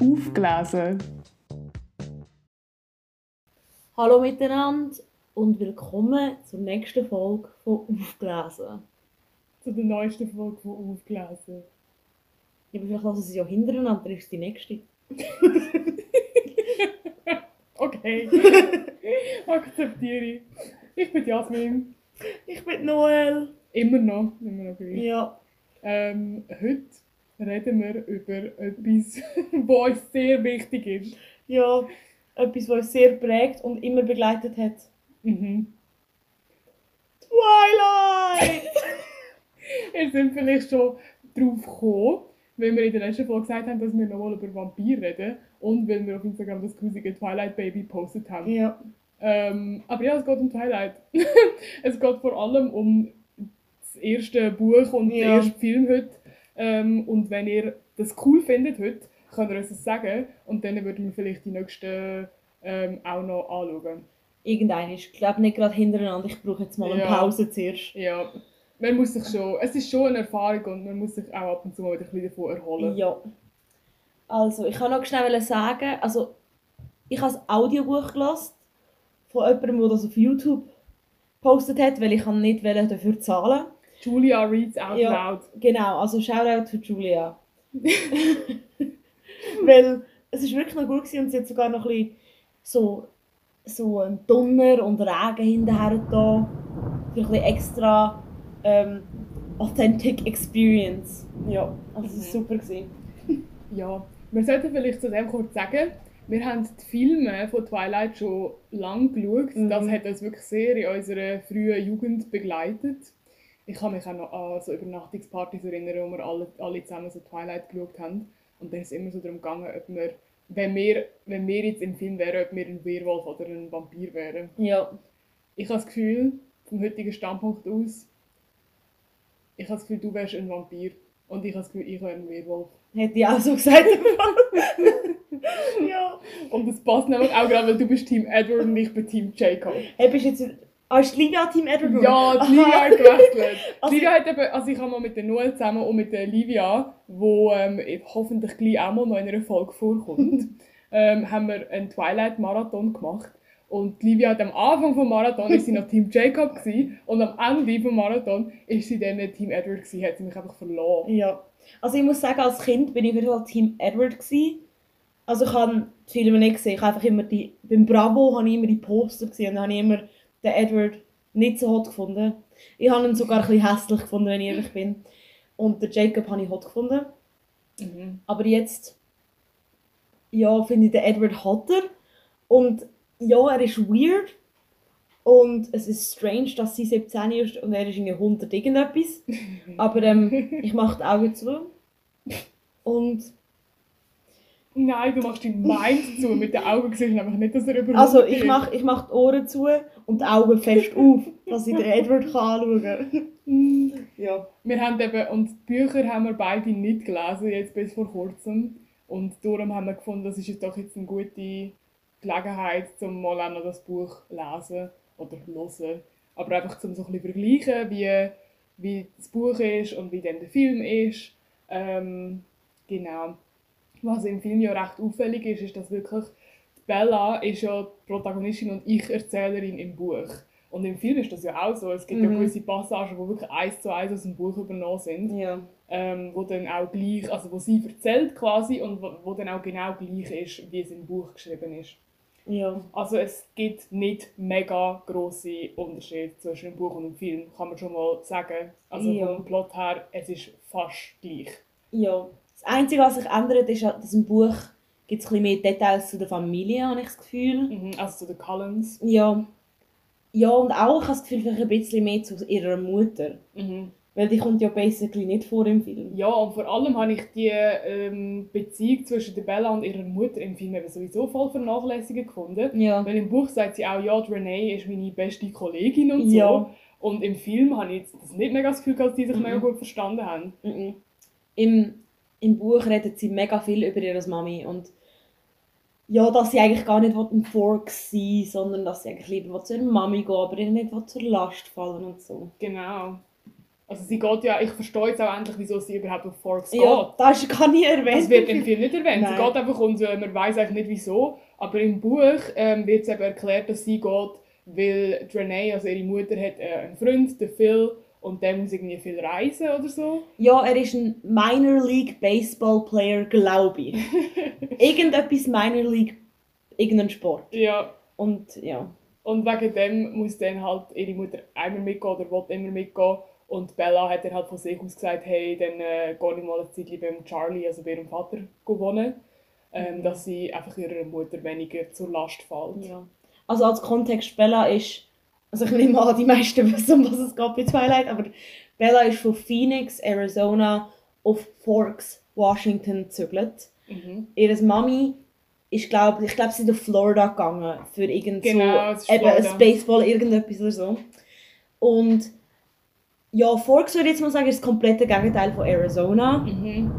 Aufgelesen. Hallo miteinander und willkommen zur nächsten Folge von Aufgelesen. Zu der neuesten Folge von Aufgelesen. Ja, aber vielleicht lassen sie ja hintereinander, dann ist es die nächste. Okay. Akzeptiere ich. Ich bin Jasmin. Ich bin Noel. Immer noch. Immer noch gleich. Ja. Ähm, heute reden wir über etwas, was uns sehr wichtig ist. Ja, etwas, was uns sehr prägt und immer begleitet hat. Mhm. Twilight! Ihr seid vielleicht schon drauf gekommen, weil wir in der letzten Folge gesagt haben, dass wir nochmal über Vampir reden und weil wir auf Instagram das grusige Twilight Baby gepostet haben. ja. Ähm, aber ja, es geht um Twilight. es geht vor allem um das erste Buch und den Ja. ersten Film heute. Ähm, und wenn ihr das cool findet heute, könnt ihr uns das sagen und dann würden wir vielleicht die nächsten ähm, auch noch anschauen. Irgendein ist, ich glaube nicht gerade hintereinander. Ich brauche jetzt mal eine Ja. Pause zuerst. Ja, man muss sich schon, es ist schon eine Erfahrung und man muss sich auch ab und zu mal wieder ein bisschen davon erholen. Ja. Also, ich kann noch schnell sagen, also, ich habe ein Audiobuch gelesen von jemandem, der das auf YouTube gepostet hat, weil ich nicht wollte dafür zahlen Julia reads out Ja. loud. Genau, also Shoutout für Julia. weil es ist wirklich noch gut gewesen und sie hat sogar noch ein bisschen so, so einen Donner und Regen hinterher da. Für ein bisschen extra ähm, authentic experience. Ja, also es war Mhm. super. Gewesen. Ja, wir sollten vielleicht zu dem kurz sagen, wir haben die Filme von Twilight schon lange geschaut. Mhm. Das hat uns wirklich sehr in unserer frühen Jugend begleitet. Ich kann mich auch noch an so Übernachtungspartys erinnern, wo wir alle, alle zusammen so Twilight geschaut haben. Und dann ist es immer so darum gegangen, ob wir, wenn wir, wenn wir jetzt im Film wären, ob wir ein Werwolf oder ein Vampir wären. Ja. Ich habe das Gefühl, vom heutigen Standpunkt aus, ich habe das Gefühl, du wärst ein Vampir. Und ich habe das Gefühl, ich wäre ein Werwolf. Hätte ich auch so gesagt. ja. Und das passt nämlich auch gerade, weil du bist Team Edward und ich bin Team Jacob. Hey, bist jetzt... Ah, ist die Liga Team Edward? Ja, die Livia hat gewechselt. Also- Die Livia hat eben, also ich habe mal mit der Noel zusammen und mit der Livia, wo ähm, hoffentlich gleich auch mal noch in einer Folge vorkommt, ähm, haben wir einen Twilight-Marathon gemacht. Und die Livia hat am Anfang vom Marathon ist sie noch Team Jacob gewesen, und am Ende vom Marathon ist sie dann Team Edward gewesen, hat sie mich einfach verloren. Ja. Also ich muss sagen, als Kind bin ich Fall Team Edward gewesen. Also ich habe die Filme nicht gesehen. Ich habe einfach immer die... Beim Bravo habe ich immer die Poster gesehen und habe ich immer den Edward nicht so hot gefunden. Ich habe ihn sogar ein bisschen hässlich gefunden, wenn ich ehrlich bin. Und den Jacob habe ich hot gefunden. Mhm. Aber jetzt, ja, finde ich den Edward hotter. Und ja, er ist weird. Und es ist strange, dass sie 17 ist und er ist irgendwie 100 irgendetwas. Aber ähm, ich mache die Augen zu. Und Nein, du machst die Mind zu, mit den Augen siehst du nämlich nicht, dass er überhaupt also ich mache ich mach die Ohren zu und die Augen fest auf, dass ich den Edward kann anschauen kann. Ja. Wir haben eben, und die Bücher haben wir beide nicht gelesen, jetzt bis vor kurzem. Und darum haben wir gefunden, das ist jetzt doch jetzt eine gute Gelegenheit, um mal auch noch das Buch lesen oder hören. Aber einfach zum so ein bisschen vergleichen, wie, wie das Buch ist und wie dann der Film ist. Ähm, genau. Was im Film ja recht auffällig ist, ist, dass wirklich die Bella ist ja die Protagonistin und Ich-Erzählerin im Buch. Und im Film ist das ja auch so. Es gibt ja Mhm. gewisse Passagen, die wirklich eins zu eins aus dem Buch übernommen sind Ja. ähm, wo dann auch gleich, also wo sie erzählt quasi und wo, wo dann auch genau gleich ist, wie es im Buch geschrieben ist. Ja. Also es gibt nicht mega große Unterschiede zwischen dem Buch und dem Film, kann man schon mal sagen. Also Ja. vom Plot her, es ist fast gleich. Ja. Das Einzige, was sich ändert, ist, dass im Buch gibt es ein bisschen mehr Details zu der Familie, habe ich das Gefühl. Mhm. Also zu den Cullens. Ja. Ja, und auch, ich habe das Gefühl, vielleicht ein bisschen mehr zu ihrer Mutter. Mhm. Weil die kommt ja basically nicht vor im Film. Ja, und vor allem habe ich die ähm, Beziehung zwischen der Bella und ihrer Mutter im Film eben sowieso voll vernachlässigt gefunden. Ja. Weil im Buch sagt sie auch, ja, die Renee ist meine beste Kollegin und so. Ja. Und im Film habe ich jetzt das nicht mega das Gefühl, dass die sich Mhm. mega gut verstanden haben. Mhm. Im, Im Buch redet sie mega viel über ihre Mami und ja, dass sie eigentlich gar nicht ein Fork sein sondern dass sie eigentlich lieber will zu ihrer Mami gehen aber ihr nicht will zur Last fallen und so. Genau. Also sie geht ja, ich verstehe jetzt auch endlich, wieso sie überhaupt auf Forks geht. Ja, das ist gar nicht erwähnt. Das wird im Film nicht erwähnt. Nein. Sie geht einfach und äh, man weiß eigentlich nicht wieso. Aber im Buch ähm, wird es eben erklärt, dass sie geht, weil Renee, also ihre Mutter, hat äh, einen Freund, den Phil, und der muss irgendwie viel reisen oder so. Ja, er ist ein Minor League Baseball Player, glaube ich. Irgendetwas Minor League, irgendein Sport. Ja. Und ja. Und wegen dem muss dann halt ihre Mutter einmal mitgehen oder will immer mitgehen. Und Bella hat dann halt von sich aus gesagt, hey, dann äh, gehe ich mal eine Zeit beim Charlie, also bei ihrem Vater, wohnen. Ähm, Mhm. Dass sie einfach ihrer Mutter weniger zur Last fällt. ja. Also als Kontext, Bella ist, also ich nehme an, die meisten wissen, um was es geht bei Twilight, aber Bella ist von Phoenix, Arizona auf Forks, Washington gezügelt. Mhm. Ihre Mami ist, glaube ich, glaube sie ist nach Florida gegangen für irgend Genau, so, eben ein Baseball, irgendetwas oder so. Und ja, Forks würde ich jetzt mal sagen, ist das komplette Gegenteil von Arizona. Mhm.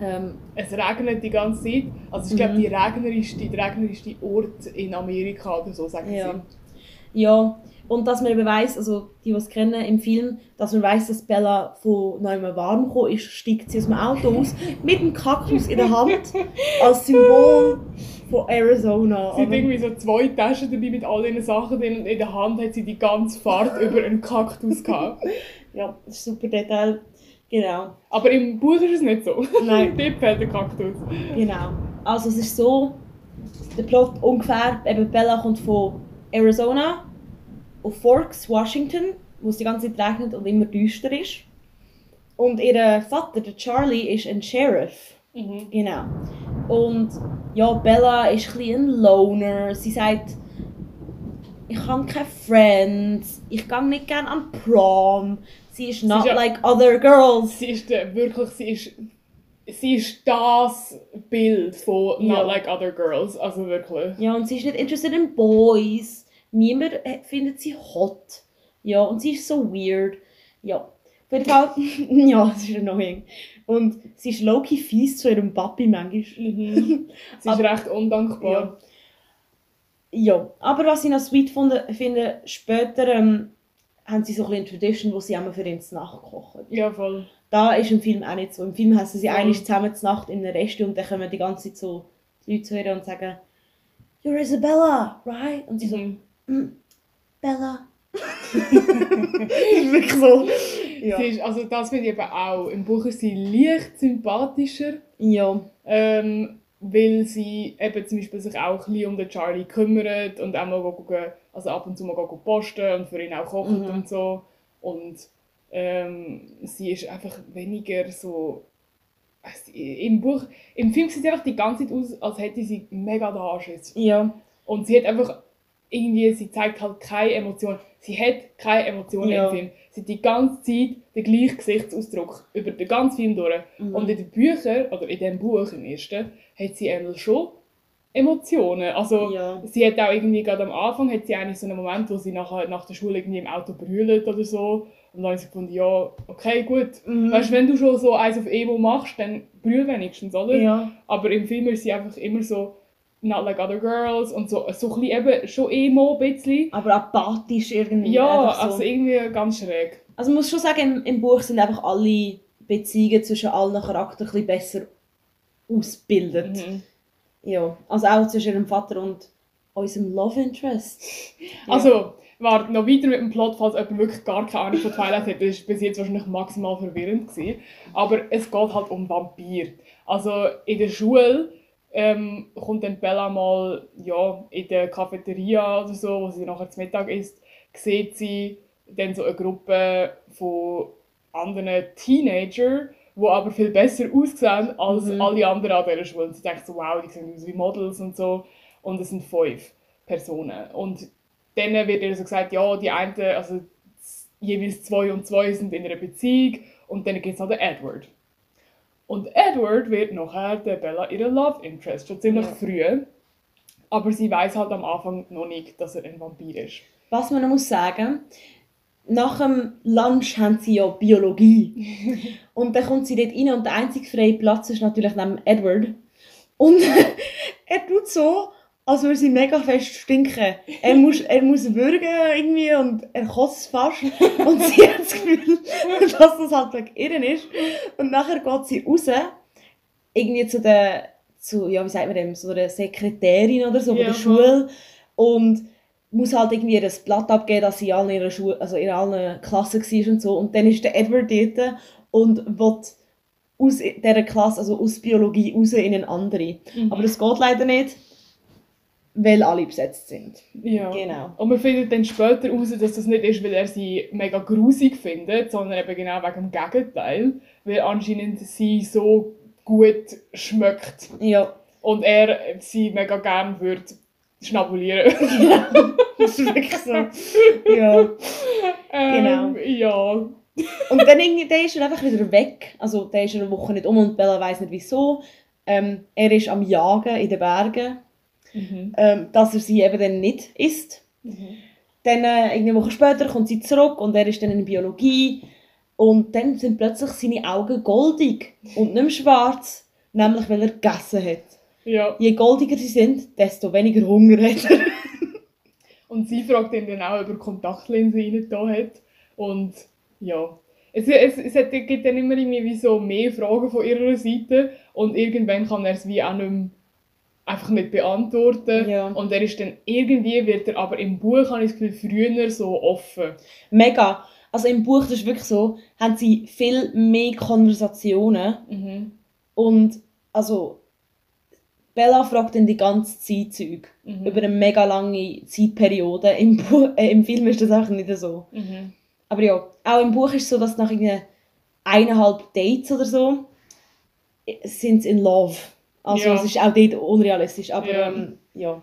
Ähm, Es regnet die ganze Zeit. Also ich glaube, Mhm. die regnerischste, der regnerischste Ort in Amerika oder so, sagen Ja. sie. Ja, und dass man weiss, also die, die es kennen im Film, dass man weiss, dass Bella von neuem warm gekommen ist, steigt sie aus dem Auto aus, mit dem Kaktus in der Hand, als Symbol von Arizona. Sie hat irgendwie so zwei Taschen dabei mit all ihren Sachen drin und in der Hand hat sie die ganze Fahrt über einen Kaktus gehabt. Ja, super Detail. Genau. Aber im Buch ist es nicht so. Nein. Dort fehlt der Kaktus. Genau. Also es ist so, der Plot ungefähr, eben Bella kommt von Arizona auf Forks, Washington, wo es die ganze Zeit regnet und immer düster ist. Und ihr Vater, der Charlie, ist ein Sheriff. Mhm. Genau. Und ja, Bella ist ein ein Loner. Sie sagt, ich habe keine Friends, ich gehe nicht gerne an Prom. Sie ist not ist ja- like other girls. Sie ist der, wirklich, sie ist, sie ist das Bild von Ja. Not Like Other Girls. Also wirklich. Ja, und sie ist nicht interested in Boys. Niemand äh, findet sie hot. Ja, und sie ist so weird. Ja, auf jeden Fall, ja, sie ist annoying. Und sie ist low-key fies zu ihrem Papi manchmal. Mhm. Sie ist Aber- recht undankbar. Ja, aber was ich noch sweet finde, finde später ähm, haben sie so ein bisschen eine Tradition, wo sie einmal für ihn zu Nacht kochen. Ja, voll. Da ist im Film auch nicht so. Im Film heißen sie Voll. eigentlich zusammen zur Nacht in einem Rest und dann kommen die ganze Zeit so Leute zu ihr und sagen You're Isabella, right? Und sie so, Mhm. Bella. Wirklich so. Ja. Sie ist, also das finde ich eben auch. Im Buch ist sie leicht sympathischer. ja. Ähm, weil sie eben zum Beispiel sich auch ein bisschen um den Charlie kümmert und auch mal gucken, also ab und zu mal gucken posten und für ihn auch kocht Mhm. und so. Und ähm, sie ist einfach weniger so... Also, Im Buch, im Film sieht sie einfach die ganze Zeit aus, als hätte sie mega den Anschiss. Ja. Und sie hat einfach irgendwie, sie zeigt halt keine Emotion. Sie hat keine Emotionen Ja. im Film. Sie hat die ganze Zeit den gleichen Gesichtsausdruck über den ganzen Film durch. Mhm. Und in den Büchern, oder in dem Buch im ersten, hat sie einmal schon Emotionen. Also Ja. sie hat auch irgendwie gerade am Anfang hat sie eigentlich so einen Moment, wo sie nachher, nach der Schule irgendwie im Auto brüllt oder so. Und dann habe ich gefunden, ja, okay, gut. Mhm. Weißt du, wenn du schon so eins auf Emo machst, dann brüll wenigstens, oder? Ja. Aber im Film ist sie einfach immer so not like other girls und so, so ein bisschen eben schon emo ein bisschen. Aber apathisch irgendwie. Ja, so. also irgendwie ganz schräg. Also man muss schon sagen, im, im Buch sind einfach alle Beziehungen zwischen allen Charakteren ein bisschen besser ausgebildet. Mhm. Ja, also auch zwischen ihrem Vater und unserem Love Interest. Also, warte, noch weiter mit dem Plot, falls jemand wirklich gar keine Ahnung von Twilight hat, das war bis jetzt wahrscheinlich maximal verwirrend. Gewesen. Aber es geht halt um Vampir. Also in der Schule ähm, kommt dann Bella mal ja, in der Cafeteria oder so, wo sie nachher zum Mittag isst, sieht sie dann so eine Gruppe von anderen Teenager, die aber viel besser aussehen als Mhm. alle anderen an dieser Schule. Und sie denkt so, wow, die sehen aus wie Models und so. Und es sind fünf Personen. Und dann wird ihr so gesagt, ja, die einen, also jeweils zwei und zwei sind in einer Beziehung und dann gibt es noch den Edward. Und Edward wird nachher der Bella ihre Love Interest, schon ziemlich Ja. früh. Aber sie weiß halt am Anfang noch nicht, dass er ein Vampir ist. Was man noch muss sagen, nach dem Lunch haben sie ja Biologie. und dann kommt sie dort rein und der einzige freie Platz ist natürlich neben Edward. Und er tut so, als würde sie mega fest stinken. Er muss, er muss würgen irgendwie und er kostet fast. Und sie hat das Gefühl, dass das halt wegen ihr ist. Und nachher geht sie raus, irgendwie zu der, zu, ja, wie sagt man dem, so der Sekretärin oder so von Ja, der. Schule. Und muss halt irgendwie ihr Blatt abgeben, dass sie in allen ihrer Schule, also in allen Klassen war und so. Und dann ist der Edward dort und will aus dieser Klasse, also aus Biologie, raus in eine andere. Mhm. Aber das geht leider nicht, weil alle besetzt sind. Ja. Genau. Und man findet dann später heraus, dass das nicht ist, weil er sie mega grusig findet, sondern eben genau wegen dem Gegenteil. Weil anscheinend sie so gut schmeckt Ja, und er sie mega gern würde schnabulieren. das ist wirklich so. Ja. ähm, Ja. Und dann irgendwie, der ist er einfach wieder weg. Also der ist eine Woche nicht um und Bella weiß nicht wieso. Ähm, er ist am Jagen in den Bergen, Mhm. ähm, dass er sie eben dann nicht isst. Mhm. Dann äh, eine Woche später kommt sie zurück und er ist dann in Biologie. Und dann sind plötzlich seine Augen goldig und nicht mehr schwarz, nämlich weil er gegessen hat. Ja. Je goldiger sie sind, desto weniger Hunger hat er. Und sie fragt ihn dann auch, ob er Kontaktlinsen rein da hat. Und ja. Es, es, es hat, gibt dann immer irgendwie wie so mehr Fragen von ihrer Seite. Und irgendwann kann er es wie auch nicht mehr einfach nicht beantworten. Ja. Und er ist dann irgendwie, wird er aber im Buch, habe ich das Gefühl, früher so offen. Mega. Also im Buch, das ist wirklich so, haben sie viel mehr Konversationen. Mhm. Und also Bella fragt dann die ganze Zeit Zeug. Mhm. Über eine mega lange Zeitperiode. Im, Bu äh, Im Film ist das einfach nicht so. Mhm. Aber ja, auch im Buch ist es so, dass nach irgendwie eineinhalb Dates oder so äh, sind sie in Love. Also Ja. es ist auch dort unrealistisch. Aber Ja. ähm, ja.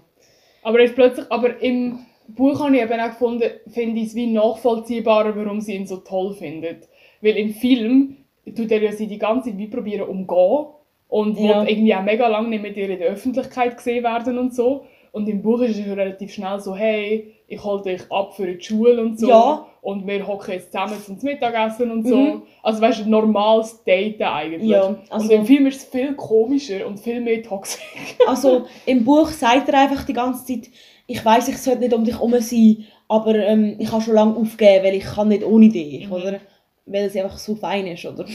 Aber er ist plötzlich, aber im Buch habe ich eben auch gefunden, finde ich es wie nachvollziehbarer, warum sie ihn so toll findet. Weil im Film tut er ja sie die ganze Zeit wie probieren umgehen und Ja. irgendwie auch mega lange nicht mit ihr in der Öffentlichkeit gesehen werden und so. Und im Buch ist es relativ schnell so, hey, ich hole dich ab für die Schule und so. Ja. Und wir hocken jetzt zusammen zum Mittagessen und so. Mhm. Also weißt du, ein normales Daten eigentlich. Ja, also- und im Film ist es viel komischer und viel mehr toxisch. Also im Buch sagt er einfach die ganze Zeit, ich weiß, ich sollte nicht um dich herum sein, aber ähm, ich habe schon lange aufgegeben, weil ich kann nicht ohne dich, Mhm. oder? Weil es einfach so fein ist, oder?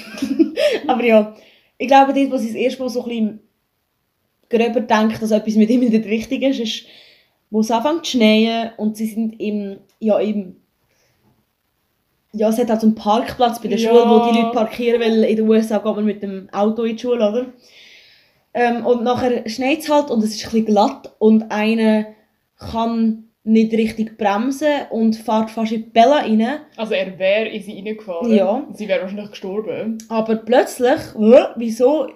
aber ja, ich glaube, dort, wo sie das erste Mal so ein bisschen gröber denkt, dass etwas mit ihm nicht richtig ist, ist, wo es anfängt zu schneien und sie sind im, ja, im ja, es hat halt so einen Parkplatz bei der Ja. Schule, wo die Leute parkieren, weil in den USA geht man mit dem Auto in die Schule, oder? Ähm, und nachher schneit es halt und es ist ein bisschen glatt und einer kann nicht richtig bremsen und fährt fast in die Bella rein. Also er wäre in sie reingefahren. Ja. Sie wäre wahrscheinlich gestorben. Aber plötzlich, wieso,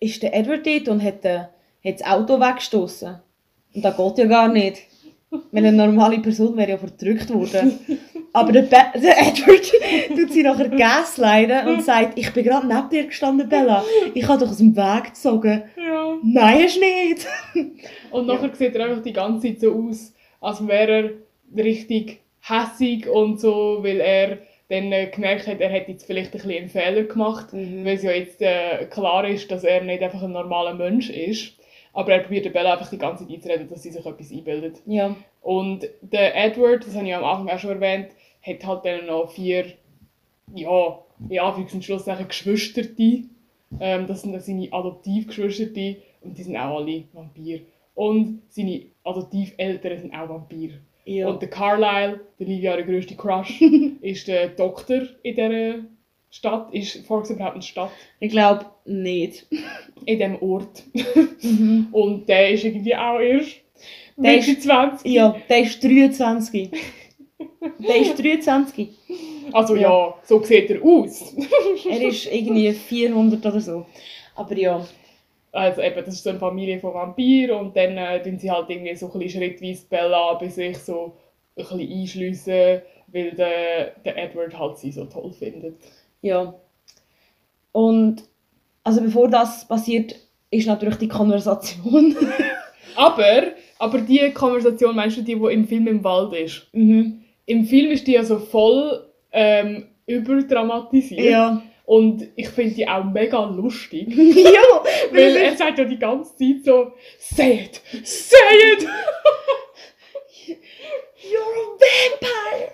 ist der Edward dort und hat, äh, hat das Auto weggestoßen. Und das geht ja gar nicht. Weil eine normale Person wäre ja verdrückt worden. Aber der, Be der Edward tut sie nachher gasleiten und sagt, ich bin gerade neben dir gestanden, Bella. Ich habe dich aus dem Weg gezogen. Ja. Nein, hast du nicht. Und nachher sieht er einfach die ganze Zeit so aus, als wäre er richtig hässig und so, weil er dann äh, gemerkt hat, er hätte jetzt vielleicht ein bisschen einen Fehler gemacht, Mhm. weil es ja jetzt äh, klar ist, dass er nicht einfach ein normaler Mensch ist. Aber er probiert der Bella einfach die ganze Zeit einzureden, dass sie sich etwas einbildet. Ja. Und der Edward, das habe ich am Anfang auch schon erwähnt, hat halt dann noch vier, ja, in Anführungs- und Schlusszeichen Geschwisterte. Ähm, das sind dann seine Adoptivgeschwisterte und die sind auch alle Vampir. Und seine Adoptiveltern sind auch Vampir. ja. Und der Carlyle, der Livia der grösste Crush, ist der Doktor in dieser Stadt. Ist überhaupt eine Stadt? Ich glaube nicht. In diesem Ort. Mhm. Und der ist irgendwie auch erst Der Mitte 20. Ja, der ist 23. Der ist 23. Also ja. Ja. so sieht er aus. Er ist irgendwie 400 oder so. Aber ja. Also eben, das ist so eine Familie von Vampiren und dann äh, tun sie halt irgendwie so ein bisschen schrittweise Bella bei sich so ein bisschen einschliessen, weil der, der Edward halt sie so toll findet. Ja. Und also bevor das passiert, ist natürlich die Konversation. Aber, aber die Konversation, meinst du die, die im Film im Wald ist? mhm. Im Film ist die ja so voll ähm, überdramatisiert. Ja. Und ich finde die auch mega lustig. ja, Weil er sagt ja die ganze Zeit so, say it, say it! You're a vampire!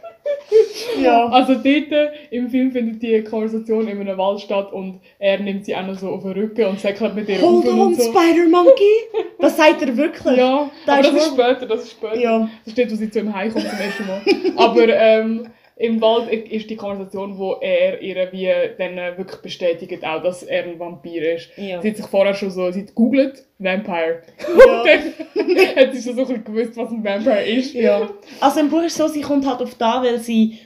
ja. Also dort äh, im Film findet die Konversation in einem Wald statt und er nimmt sie auch noch so auf den Rücken und sagt halt mit ihr Hold on, und so. Spider Monkey! Das sagt er wirklich. Ja, Da aber ist das ist später, das ist später. Ja. Das steht, wo sie zu ihm heimkommt zum ersten Mal. Aber ähm, im Wald ist die Konversation, wo er ihr wie dann äh, wirklich bestätigt, auch, dass er ein Vampir ist. Ja. Sie hat sich vorher schon so, sie hat googelt, Vampire. Ja. Und dann hat sie schon so ein bisschen gewusst, was ein Vampire ist. Ja. Also im Buch ist es so, sie kommt halt auf da, weil sie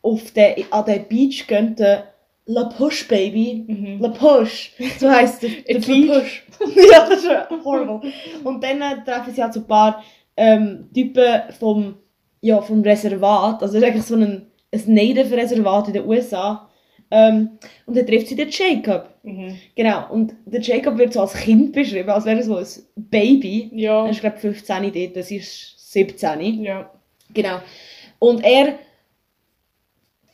auf den, an den Beach gehen, der La Push Baby. Mhm. La Push. So heisst der, der Beach. push. ja, das ist horrible. Und dann äh, treffen sie halt so ein paar ähm, Typen vom, ja, vom Reservat. Also es ist eigentlich so ein, ein Native-Reservat in den USA. Ähm, und dann trifft sie den Jacob. Mhm. Genau. Und der Jacob wird so als Kind beschrieben, als wäre er so ein Baby. Ja. Er ist, glaube ich, 15 dort, das ist 17. Ja. Genau. Und er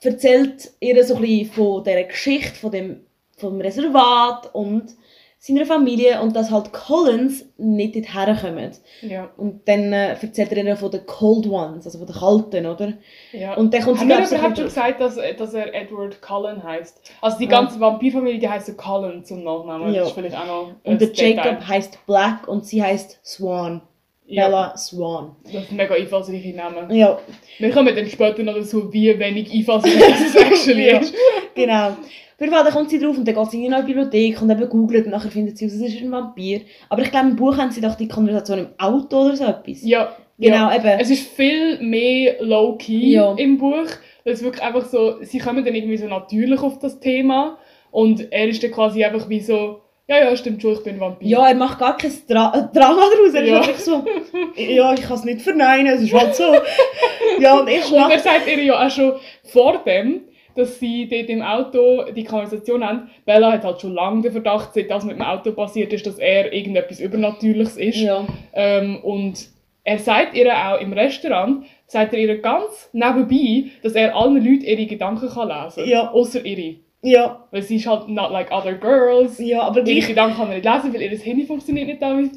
erzählt ihr so ein bisschen von dieser Geschichte, von dem, vom Reservat und seiner Familie und dass halt Collins nicht dorthin kommen. Ja. Und dann äh, erzählt er ihr von den Cold Ones, also von den Kalten, oder? ja. Und dann kommt Haben wir so überhaupt ein schon gesagt, dass, dass er Edward Cullen heißt? Also die Ja. ganze Vampirfamilie, die heißt so Cullen zum Nachnamen. Ja. Das ist vielleicht auch noch ein Und der. Jacob heißt Black und sie heißt Swan. Ja, Bella Swan. das sind mega einfallsreiche Namen. Ja, Wir kommen dann später noch dazu, wie wenig einfallsreich es actually Ja. ist. genau. Fall, dann kommt sie drauf und dann geht sie in eine Bibliothek und eben googelt und nachher findet sie aus, es ist ein Vampir. Aber ich glaube, im Buch haben sie doch die Konversation im Auto oder so etwas. Ja, Genau, ja. eben. Es ist viel mehr low-key Ja. im Buch. Es ist wirklich einfach so, sie kommen dann irgendwie so natürlich auf das Thema und er ist dann quasi einfach wie so, ja, ja, stimmt schon, ich bin Vampir. Ja, er macht gar kein Dra äh, Drama daraus. Er Ja. ist einfach so, ja, ich kann es nicht verneinen, es ist halt so. ja, und erst Und er sagt ihr ja auch schon vor dem, dass sie dort im Auto die Konversation haben. Bella hat halt schon lange den Verdacht, seit das mit dem Auto passiert ist, dass er irgendetwas Übernatürliches ist. Ja, Ähm, und er sagt ihr auch im Restaurant, sagt er ihr ganz nebenbei, dass er allen Leuten ihre Gedanken kann lesen kann. Ja. Außer ihre. ja, Weil sie ist halt not like other girls. ja, aber Ihre. Gedanken kann er nicht lesen, weil ihr Handy funktioniert nicht da wie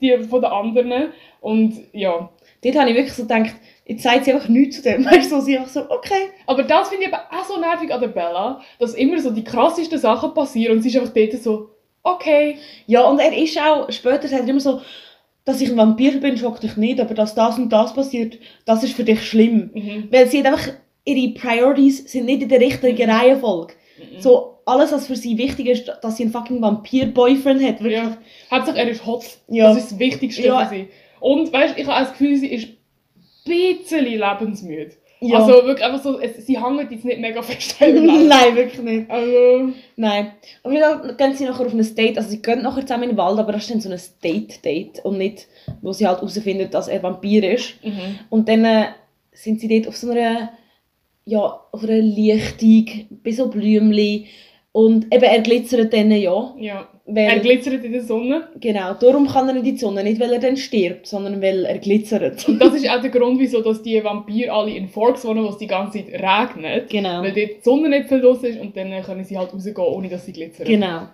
die von den anderen. Und ja. Dort habe ich wirklich so gedacht, jetzt sagt sie einfach nichts zu dem. Weißt du, sie einfach so, okay. Aber das finde ich aber auch so nervig an der Bella, dass immer so die krassesten Sachen passieren und sie ist einfach dort so, okay. Ja, und er ist auch, später sagt er immer so, dass ich ein Vampir bin, schockt dich nicht, aber dass das und das passiert, das ist für dich schlimm. Mhm. Weil sie hat einfach, ihre Priorities sind nicht in der richtigen Reihenfolge. So, alles, was für sie wichtig ist, dass sie einen fucking Vampir-Boyfriend hat. Wirklich. Ja. Hauptsache er ist hot. Ja. Das ist das Wichtigste Ja. für sie. Und weißt, ich habe das Gefühl, sie ist ein bisschen lebensmüde. Ja. Also wirklich einfach so, es, sie hängt jetzt nicht mega fest. Nein, wirklich nicht. Also, Nein. Jeden Fall gehen sie nachher auf ein Date. Also sie gehen nachher zusammen in den Wald, aber das ist dann so ein Date-Date und nicht, wo sie halt herausfinden, dass er Vampir ist. mhm. Und dann äh, sind sie dort auf so einer, ja, auf einer Lichtung, bei so Blümchen. Und eben, er glitzert dann ja. ja. Weil, Er glitzert in der Sonne. genau, darum kann er in die Sonne. Nicht, weil er dann stirbt, sondern weil er glitzert. Und das ist auch der Grund, wieso dass die Vampire alle in Forks wohnen, wo es die ganze Zeit regnet. Genau. Weil dort die Sonne nicht viel los ist und dann können sie halt rausgehen, ohne dass sie glitzern. Genau.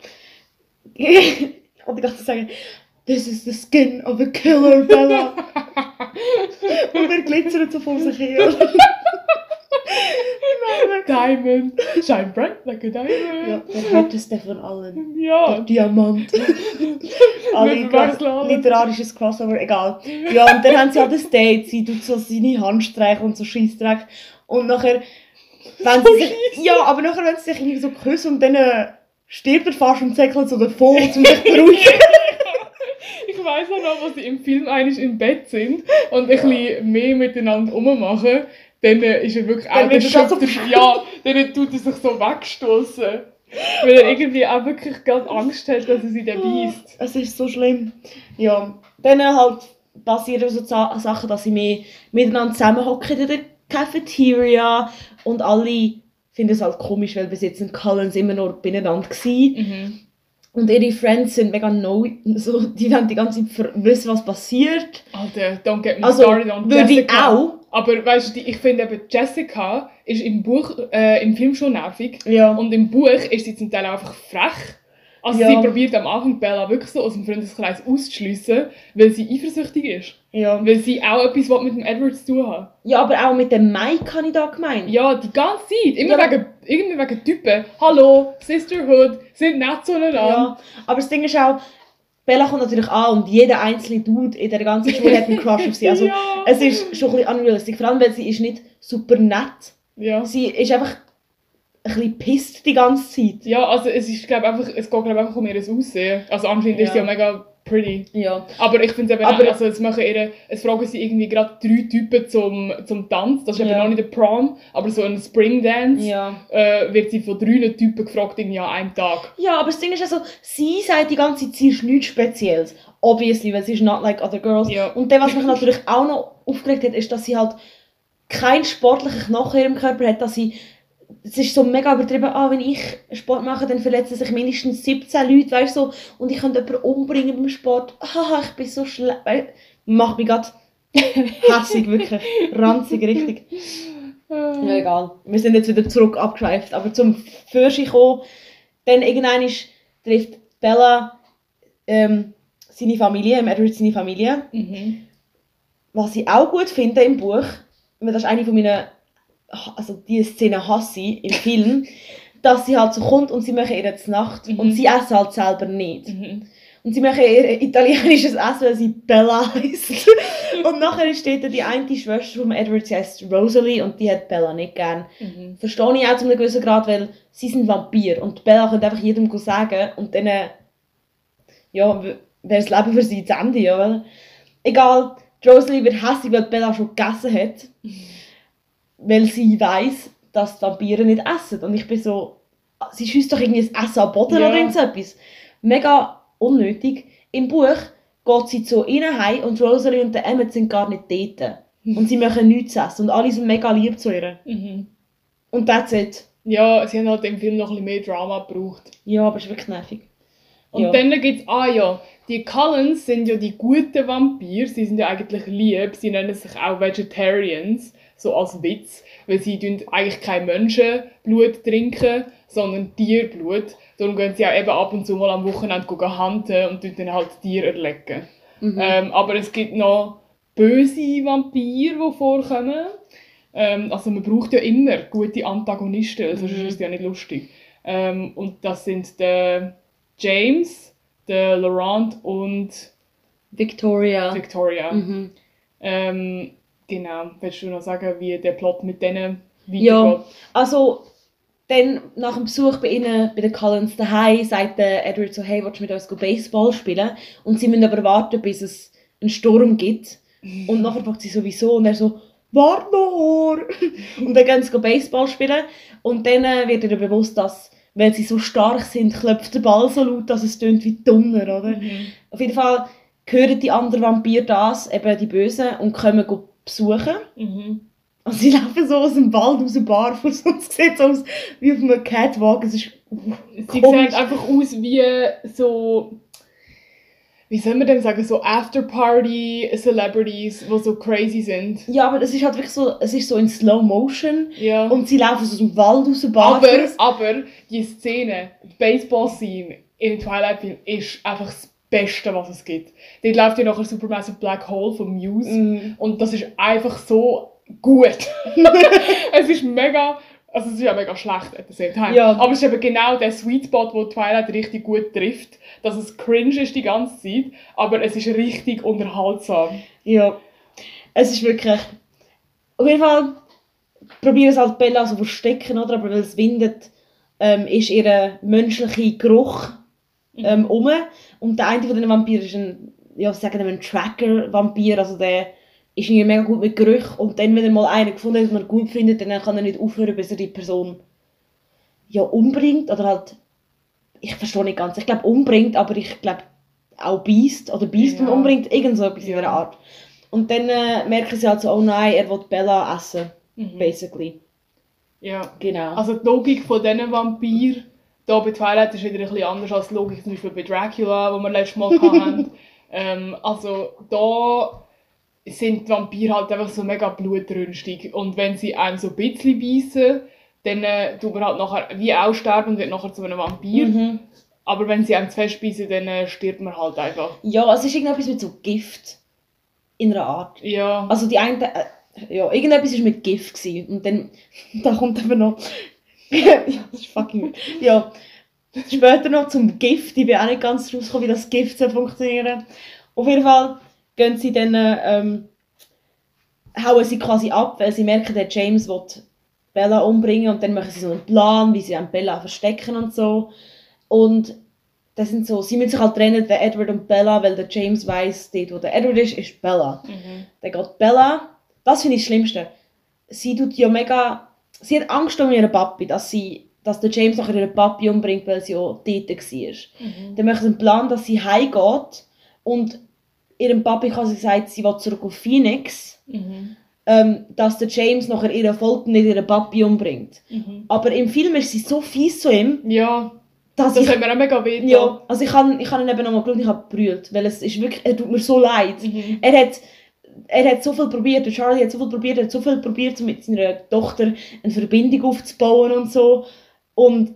ich wollte gerade sagen, this is the skin of a killer, Bella. Und er glitzert so vor sich her. Diamond, shine bright like a diamond. ja, der härteste von allen. Der Ja. Diamant. Alle alles. literarisches Crossover, egal. Ja, und dann haben sie halt ein Date, sie tut so seine Hand streichen und so Scheissdreck. Und nachher, wenn sie sich, ja, aber nachher, wenn sie sich irgendwie so küssen und dann äh, stirbt er fast und säckelt so davon, um sich zu beruhigen. Ich weiss auch noch, wo sie im Film eigentlich im Bett sind und ein bisschen mehr miteinander rummachen, dann ist er wirklich Dann auch wird er schöpft so- Ja, dann tut er sich so wegstoßen. Weil er irgendwie auch wirklich gerade Angst hat, dass er sie dann beißt. Es ist so schlimm. Ja, dann halt passieren so Sachen, dass sie mehr miteinander zusammenhocken in der Cafeteria und alle finden es halt komisch, weil bis jetzt sind Collins immer nur beieinander gewesen. Mhm. Und ihre Friends sind mega neu, so, die wollen die ganze Zeit wissen, was passiert. Alter, don't get me Also, started on würde ich auch, Aber weißt du, ich finde eben, Jessica ist im Buch, äh, im Film schon nervig. Ja. Und im Buch ist sie zum Teil einfach frech. Also Ja. sie probiert am Anfang Bella wirklich so aus dem Freundeskreis auszuschliessen, weil sie eifersüchtig ist. ja. Weil sie auch etwas mit dem Edward zu tun hat. Ja, aber auch mit dem Mike habe ich da gemeint. Ja, die ganze Zeit. Immer Ja. wegen, irgendwie wegen Typen. Hallo, Sisterhood, sind nett zueinander. Ja, aber das Ding ist auch, Bella kommt natürlich an und jeder einzelne Dude in der ganzen Schule hat einen Crush auf sie. Also ja. es ist schon ein bisschen unrealistisch, vor allem weil sie ist nicht super nett. ja. Sie ist einfach ein bisschen pisst die ganze Zeit. Ja, also es ist, glaube einfach, es geht glaube einfach um ihr Aussehen. Also anscheinend ist sie Ja. ja mega pretty. Ja. Aber ich finde es eben, Aber- auch- also es machen ihre, es fragen sie irgendwie gerade drei Typen zum, zum Tanz. Das ist eben Ja. noch nicht der Prom, aber so ein Spring Dance Ja. äh, wird sie von drei Typen gefragt irgendwie an einem Tag. Ja, aber das Ding ist also, sie sagt die ganze Zeit, sie ist nichts Spezielles. Obviously, weil sie ist not like other girls. Ja. Und dann, was mich natürlich auch noch aufgeregt hat, ist, dass sie halt kein sportlichen Knochen in ihrem Körper hat, dass sie es ist so mega übertrieben, ah, wenn ich Sport mache, dann verletzen sich mindestens 17 Leute, weißt du, so, und ich könnte jemanden umbringen beim Sport. Haha, ich bin so schlecht. Macht mich gerade hässig, wirklich. Ranzig, richtig. Ja, egal. Wir sind jetzt wieder zurück abgeschweift. Aber zum Fürschen kommen, dann irgendwann trifft Bella ähm, seine Familie, Edward seine Familie. Mhm. Was ich auch gut finde im Buch, weil das ist eine von meinen, also diese Szene hasse ich im Film, dass sie halt so kommt und sie machen ihr zur Nacht Mhm. und sie essen halt selber nicht. Mhm. Und sie machen ihr italienisches Essen, weil sie Bella heisst. und nachher steht da die eine Schwester von Edward, sie heißt Rosalie und die hat Bella nicht gern. Mhm. Verstehe ich auch zu einem gewissen Grad, weil sie sind Vampir und Bella könnte einfach jedem sagen und dann, äh, ja, wäre das Leben für sie zu Ende, ja, egal, die Rosalie wird hässlich, weil Bella schon gegessen hat, weil sie weiß, dass die Vampire nicht essen und ich bin so, sie schießt doch irgendwie das Essen am Boden Ja. oder irgend so etwas. Mega unnötig. Im Buch geht sie zu ihnen heim und Rosalie und der Emmett sind gar nicht dort. Und sie machen nichts essen und alle sind mega lieb zu ihr. Mhm. Und that's it. Ja, sie haben halt im Film noch ein bisschen mehr Drama gebraucht. Ja, aber es ist wirklich nervig. Und Ja. dann gibt es, ah ja, die Cullens sind ja die guten Vampire, sie sind ja eigentlich lieb, sie nennen sich auch Vegetarians, so als Witz, weil sie eigentlich kein Menschenblut trinken, sondern Tierblut. Darum gehen sie auch eben ab und zu mal am Wochenende hunten und dann halt Tiere erlegen. Mhm. Ähm, aber es gibt noch böse Vampire, die vorkommen. Ähm, also man braucht ja immer gute Antagonisten, also sonst Mhm. ist es ja nicht lustig. Ähm, und das sind der James, der Laurent und Victoria. Victoria. Mhm. Ähm, genau, willst du noch sagen, wie der Plot mit denen Ja. weitergeht? Also, dann nach dem Besuch bei ihnen, bei den Cullens daheim, sagt der Edward so, hey, willst du mit uns Baseball spielen? Und sie müssen aber warten, bis es einen Sturm gibt. Und nachher fragt sie sowieso und er so, warte noch! und dann gehen sie Baseball spielen. Und dann äh, wird ihnen bewusst, dass, weil sie so stark sind, klopft der Ball so laut, dass es tönt wie Donner, oder? Mhm. Auf jeden Fall hören die anderen Vampire das, eben die Bösen, und kommen besuchen. Mhm. Also sie laufen so aus dem Wald, aus dem Barfuß und es sieht so aus wie auf einem Catwalk. Es ist Sie Komisch. sehen einfach aus wie so, wie soll man denn sagen, so Afterparty-Celebrities, die so crazy sind. ja, aber es ist halt wirklich so, es ist so in Slow Motion Ja. und sie laufen so aus dem Wald, aus dem aber, Barfuß. aber die Szene, die Baseball-Scene in Twilight-Film ist einfach das Beste, was es gibt. Dort läuft ja nachher Supermassive Black Hole von Muse Mhm. und das ist einfach so gut. es ist mega, also es ist ja mega schlecht at the same time. Ja. Aber es ist eben genau der Sweet Spot, wo Twilight richtig gut trifft, dass es cringe ist die ganze Zeit, aber es ist richtig unterhaltsam. Ja, es ist wirklich... Auf jeden Fall probieren es halt Bella so zu verstecken, oder? aber weil es windet, ähm, ist ihr menschlicher Geruch ähm, um. Und der eine von den Vampiren ist ein, ja, sagen wir ein Tracker-Vampir, also der ist irgendwie mega gut mit Gerüchen und dann, wenn er mal einen gefunden hat, den er gut findet, dann kann er nicht aufhören, bis er die Person ja umbringt oder halt, ich verstehe nicht ganz, ich glaube umbringt, aber ich glaube auch beißt oder beißt und Ja. umbringt, irgend so etwas in Ja. der Art. Und dann äh, merken sie halt so, oh nein, er will Bella essen, Mhm. basically. Ja. Genau. Also die Logik von diesen Vampir da bei Twilight ist wieder ein bisschen anders als die Logik zum Beispiel bei Dracula, wo wir letztes Mal hatten. ähm, also da sind die Vampire halt einfach so mega blutrünstig. Und wenn sie einem so ein bisschen beißen, dann äh, tut man halt nachher wie aussterben und wird nachher zu einem Vampir. Mhm. Aber wenn sie einem zu fest beißen, dann äh, stirbt man halt einfach. Ja, es ist irgendetwas mit so Gift. In einer Art. Ja. Also die eine, äh, ja, irgendetwas war mit Gift. Gewesen. Und dann, da kommt eben noch, ja, das ist fucking weird. Ja, später noch zum Gift. Ich bin auch nicht ganz rausgekommen, wie das Gift soll funktionieren Auf jeden Fall gehen sie dann, ähm, hauen sie quasi ab, weil sie merken, der James will Bella umbringen und dann machen sie so einen Plan, wie sie Bella verstecken und so. Und das sind so, sie müssen sich halt trennen, der Edward und Bella, weil der James weiß, dort wo der Edward ist, ist Bella. Mhm. Dann geht Bella, das finde ich das Schlimmste. Sie tut ja mega, sie hat Angst um ihren Papi, dass sie, dass der James nachher ihren Papi umbringt, weil sie ja dort war. Mhm. Dann machen sie einen Plan, dass sie heimgeht und ihrem Papi quasi sagt, sie will zurück auf Phoenix, Mhm. ähm, dass der James nachher ihren folgt und nicht ihren Papi umbringt. Mhm. Aber im Film ist sie so fies zu ihm, Ja, dass das ich... hat mir auch mega weh Ja, also ich habe ich hab ihn eben nochmal geschaut und ich habe gebrüllt, weil es ist wirklich, er tut mir so leid. Mhm. Er hat, er hat so viel probiert, der Charlie hat so viel probiert, er hat so viel probiert, um mit seiner Tochter eine Verbindung aufzubauen und so. Und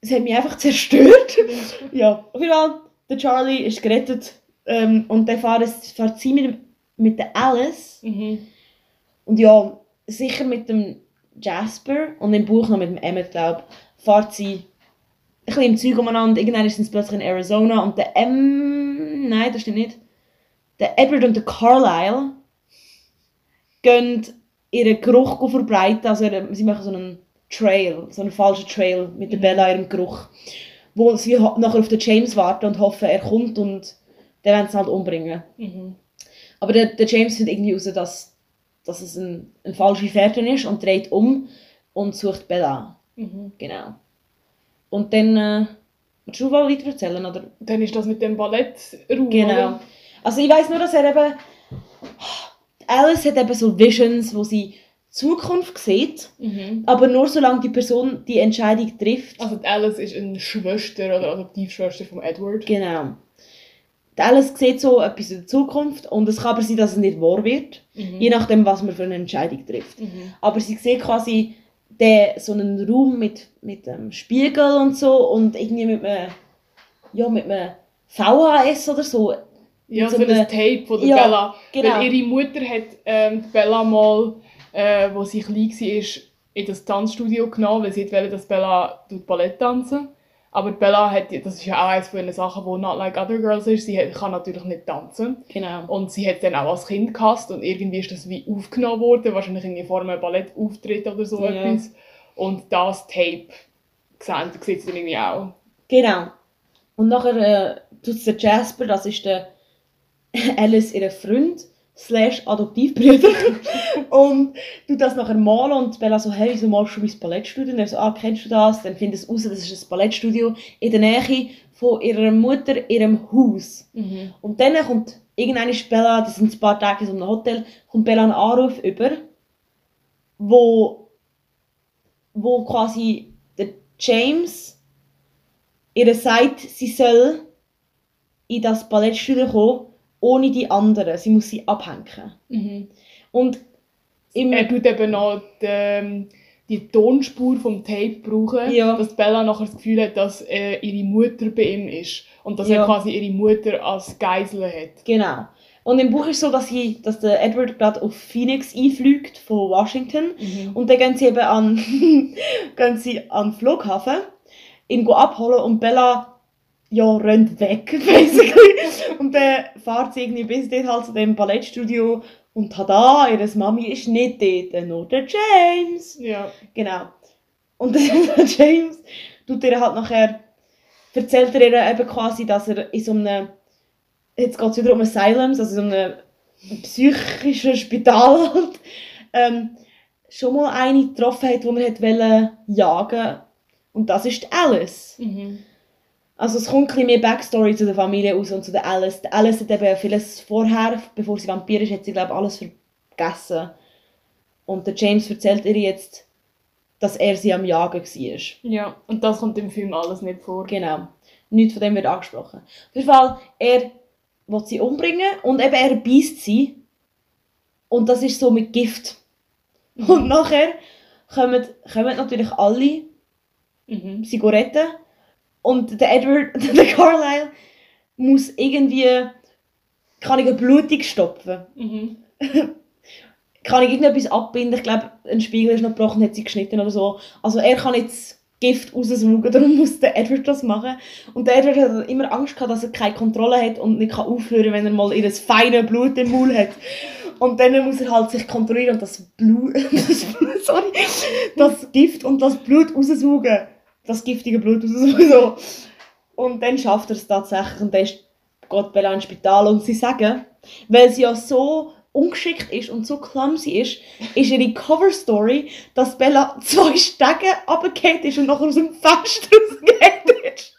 es hat mich einfach zerstört. ja, auf jeden Fall, der Charlie ist gerettet ähm, und dann fährt, es- fährt sie mit, mit der Alice Mhm. und ja, sicher mit dem Jasper und im Buch noch mit dem Emmett, glaube ich, fährt sie ein bisschen im Zeug umeinander. Irgendwann sind sie plötzlich in Arizona und der M... Nein, das stimmt nicht. Der Edward und der Carlyle gehen ihren Geruch verbreiten. Also sie machen so einen Trail, so einen falschen Trail mit der Mhm. Bella ihrem Geruch. Wo sie nachher auf den James warten und hoffen, er kommt und dann werden sie ihn halt umbringen. Mhm. Aber der, der James findet irgendwie heraus, dass, dass es ein, eine falsche Fährte ist und dreht um und sucht Bella. Mhm. Genau. Und dann. Äh, willst du mal weiter erzählen? Oder? Dann ist das mit dem Ballettraum. Genau. oder? Also ich weiß nur, dass er eben. Alice hat eben so Visions, wo sie Zukunft sieht, Mhm. aber nur solange die Person die Entscheidung trifft. Also Alice ist eine Schwester oder Adoptivschwester von Edward. Genau. Die Alice sieht so etwas in der Zukunft und es kann aber sein, dass es nicht wahr wird, Mhm. je nachdem, was man für eine Entscheidung trifft. Mhm. Aber sie sieht quasi den, so einen Raum mit, mit einem Spiegel und so und irgendwie mit einem, ja, mit einem VHS oder so. Ja, so so ein Tape von der Ja, Bella. genau. Weil ihre Mutter hat ähm, die Bella mal, äh, wo sie klein war, in das Tanzstudio genommen, weil sie wollte, dass Bella Ballett tanzen. Aber die Bella hat, das ist ja auch eines von den Sachen, wo Not Like Other Girls ist, sie hat, kann natürlich nicht tanzen. Genau. Und sie hat dann auch als Kind gehasst und irgendwie ist das wie aufgenommen worden, wahrscheinlich in Form einem Ballettauftritt oder so Ja. etwas. Und das Tape sehen, sieht sie dann irgendwie auch. Genau. Und nachher äh, tut der Jasper, das ist der Alice, ihr Freund, slash Adoptivbrüder. und tut das nachher malen und Bella so, hey, wieso malst du mein Ballettstudio? Und er so, ah, kennst du das? Dann findet es raus, das ist ein Ballettstudio in der Nähe von ihrer Mutter, ihrem Haus. Mhm. Und dann kommt irgendeine Bella, das sind ein paar Tage in einem Hotel, kommt Bella einen Anruf über, wo, wo quasi der James ihr sagt, sie soll in das Ballettstudio kommen, ohne die anderen. Sie muss sie abhängen. Mhm. Und Er tut eben noch die, ähm, die Tonspur vom Tape brauchen, Ja. dass Bella nachher das Gefühl hat, dass äh, ihre Mutter bei ihm ist. Und dass Ja. er quasi ihre Mutter als Geisel hat. genau. Und im Buch ist es so, dass, sie, dass der Edward gerade auf Phoenix einfliegt von Washington. Mhm. Und dann gehen sie eben an, gehen sie an den Flughafen, ihn go abholen und Bella ja, rennt weg, basically. und dann fährt sie irgendwie bis dort halt zu dem Ballettstudio und tada, ihre Mami ist nicht dort, nur der James. Ja. Genau. Und der James tut ihr halt nachher, erzählt er ihr eben quasi, dass er in so einem, jetzt geht es wieder um Asylums, also so einem psychischen Spital halt, ähm, schon mal eine getroffen hat, die er hat wollte jagen und das ist Alice. Mhm. Also es kommt ein bisschen mehr Backstory zu der Familie aus und zu der Alice. Die Alice hat eben vieles vorher, bevor sie Vampir ist, hat sie glaube alles vergessen. Und der James erzählt ihr jetzt, dass er sie am Jagen war. ja. Und das kommt im Film alles nicht vor. Genau. Nichts von dem wird angesprochen. Auf jeden Fall, er will sie umbringen und eben er beißt sie Und das ist so mit Gift. Und nachher kommen, kommen natürlich alle Mhm. Zigaretten und der Edward, der Carlyle, muss irgendwie, kann ich eine Blutung stopfen. Mhm. Kann ich irgendetwas abbinden? Ich glaube, ein Spiegel ist noch gebrochen, hat sie geschnitten oder so. Also er kann jetzt Gift raussaugen, darum muss der Edward das machen. Und der Edward hat immer Angst gehabt, dass er keine Kontrolle hat und nicht kann aufhören wenn er mal ihr feines Blut im Maul hat. Und dann muss er halt sich kontrollieren und das Blut, das, Blut sorry, das Gift und das Blut raussaugen. Das giftige Blut raussaugen. So. Und dann schafft er es tatsächlich und dann ist- geht Bella ins Spital und sie sagen, weil sie ja so ungeschickt ist und so clumsy ist, ist ihre Cover-Story, dass Bella zwei Stege runtergefallen ist und nachher aus dem Fenster rausgefallen ist.